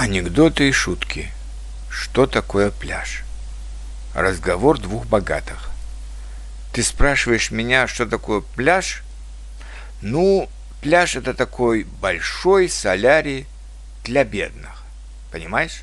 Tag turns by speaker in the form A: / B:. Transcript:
A: Анекдоты и шутки. Что такое пляж? Разговор двух богатых. Ты спрашиваешь меня, что такое пляж? Ну, пляж это такой большой солярий для бедных. Понимаешь?